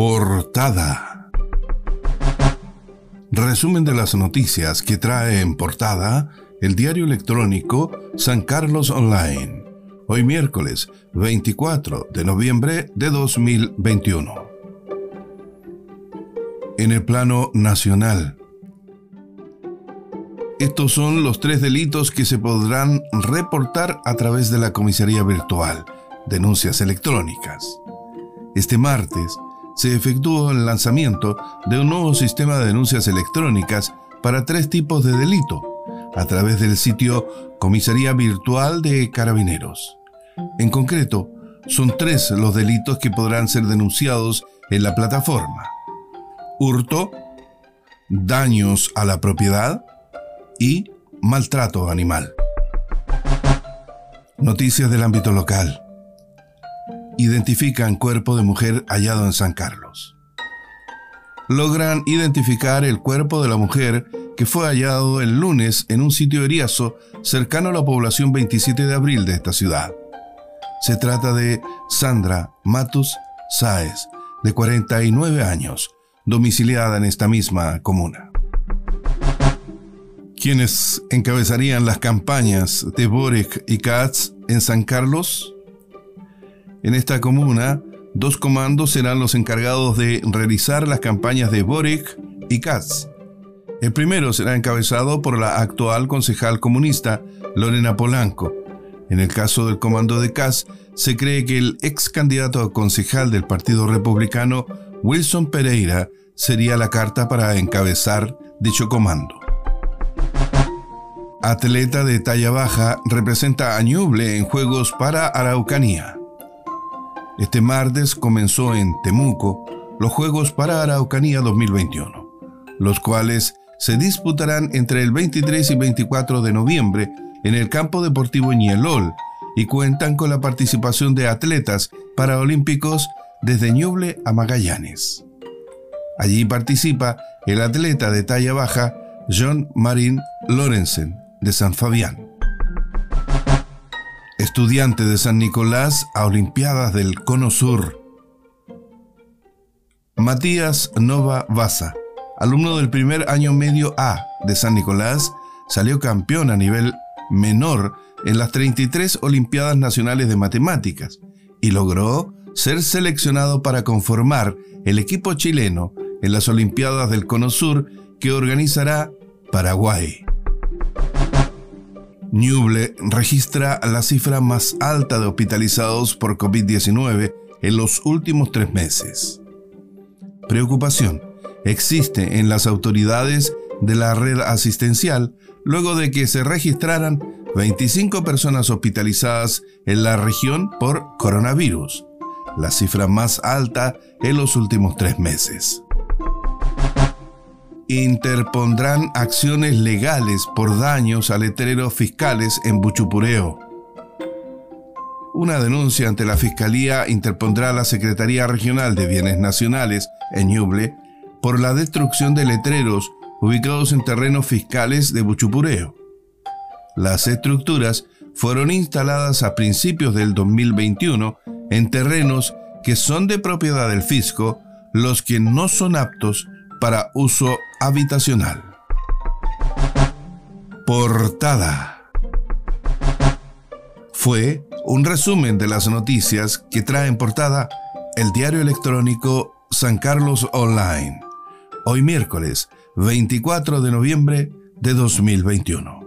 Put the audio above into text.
Portada. Resumen de las noticias que trae en portada el diario electrónico San Carlos Online. Hoy miércoles 24 de noviembre de 2021. En el plano nacional, estos son los tres delitos que se podrán reportar a través de la comisaría virtual, denuncias electrónicas. Este martes se efectuó el lanzamiento de un nuevo sistema de denuncias electrónicas para tres tipos de delito a través del sitio Comisaría Virtual de Carabineros. En concreto, son tres los delitos que podrán ser denunciados en la plataforma. Hurto, daños a la propiedad y maltrato animal. Noticias del ámbito local. Identifican cuerpo de mujer hallado en San Carlos. Logran identificar el cuerpo de la mujer que fue hallado el lunes en un sitio eriazo cercano a la población 27 de abril de esta ciudad. Se trata de Sandra Matus Sáez, de 49 años, domiciliada en esta misma comuna quienes encabezarían las campañas de Boric y Katz en San Carlos. En esta comuna, dos comandos serán los encargados de realizar las campañas de Boric y Katz. El primero será encabezado por la actual concejal comunista, Lorena Polanco. En el caso del comando de Katz, se cree que el ex candidato a concejal del Partido Republicano, Wilson Pereira, sería la carta para encabezar dicho comando atleta de talla baja, representa a Ñuble en Juegos para Araucanía. Este martes comenzó en Temuco los Juegos para Araucanía 2021, los cuales se disputarán entre el 23 y 24 de noviembre en el campo deportivo Ñelol y cuentan con la participación de atletas paraolímpicos desde Ñuble a Magallanes. Allí participa el atleta de talla baja John Marin Lorenzen, de San Fabián. Estudiante de San Nicolás a Olimpiadas del Cono Sur. Matías Nova Baza, alumno del primer año medio A de San Nicolás, salió campeón a nivel menor en las 33 Olimpiadas Nacionales de Matemáticas y logró ser seleccionado para conformar el equipo chileno en las Olimpiadas del Cono Sur que organizará Paraguay. Ñuble registra la cifra más alta de hospitalizados por COVID-19 en los últimos tres meses. Preocupación existe en las autoridades de la red asistencial luego de que se registraran 25 personas hospitalizadas en la región por coronavirus, la cifra más alta en los últimos tres meses interpondrán acciones legales por daños a letreros fiscales en Buchupureo. Una denuncia ante la Fiscalía interpondrá la Secretaría Regional de Bienes Nacionales en Ñuble por la destrucción de letreros ubicados en terrenos fiscales de Buchupureo. Las estructuras fueron instaladas a principios del 2021 en terrenos que son de propiedad del fisco, los que no son aptos para uso habitacional. Portada. Fue un resumen de las noticias que trae en portada el diario electrónico San Carlos Online. Hoy miércoles 24 de noviembre de 2021.